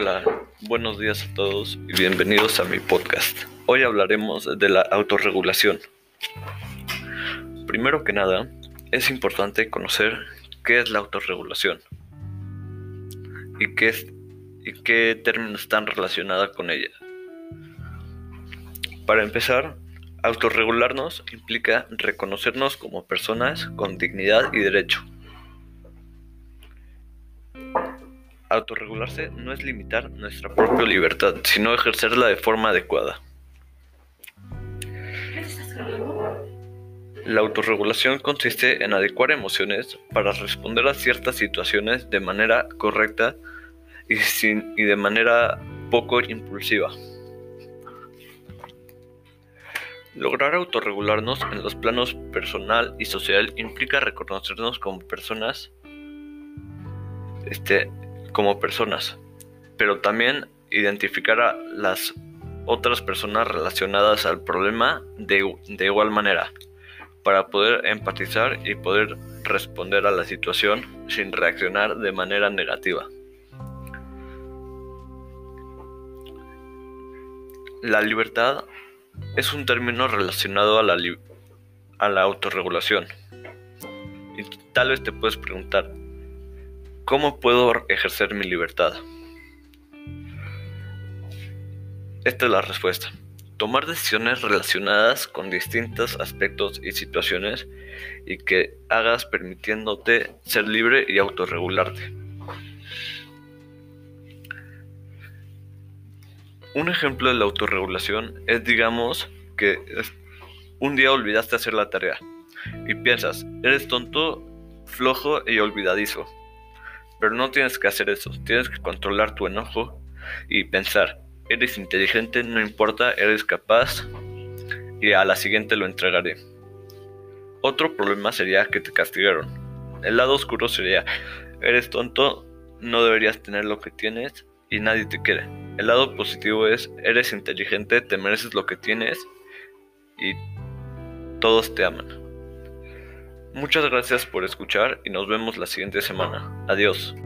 Hola, buenos días a todos y bienvenidos a mi podcast. Hoy hablaremos de la autorregulación. Primero que nada, es importante conocer qué es la autorregulación y qué, y qué términos están relacionados con ella. Para empezar, autorregularnos implica reconocernos como personas con dignidad y derecho Autorregularse no es limitar nuestra propia libertad, sino ejercerla de forma adecuada. La autorregulación consiste en adecuar emociones para responder a ciertas situaciones de manera correcta y, sin, y de manera poco impulsiva. Lograr autorregularnos en los planos personal y social implica reconocernos como personas este, como personas, pero también identificar a las otras personas relacionadas al problema de, de igual manera, para poder empatizar y poder responder a la situación sin reaccionar de manera negativa. La libertad es un término relacionado a la, a la autorregulación. Y tal vez te puedes preguntar, ¿Cómo puedo ejercer mi libertad? Esta es la respuesta. Tomar decisiones relacionadas con distintos aspectos y situaciones y que hagas permitiéndote ser libre y autorregularte. Un ejemplo de la autorregulación es, digamos, que un día olvidaste hacer la tarea y piensas, eres tonto, flojo y olvidadizo. Pero no tienes que hacer eso, tienes que controlar tu enojo y pensar, eres inteligente, no importa, eres capaz y a la siguiente lo entregaré. Otro problema sería que te castigaron. El lado oscuro sería, eres tonto, no deberías tener lo que tienes y nadie te quiere. El lado positivo es, eres inteligente, te mereces lo que tienes y todos te aman. Muchas gracias por escuchar y nos vemos la siguiente semana. Adiós.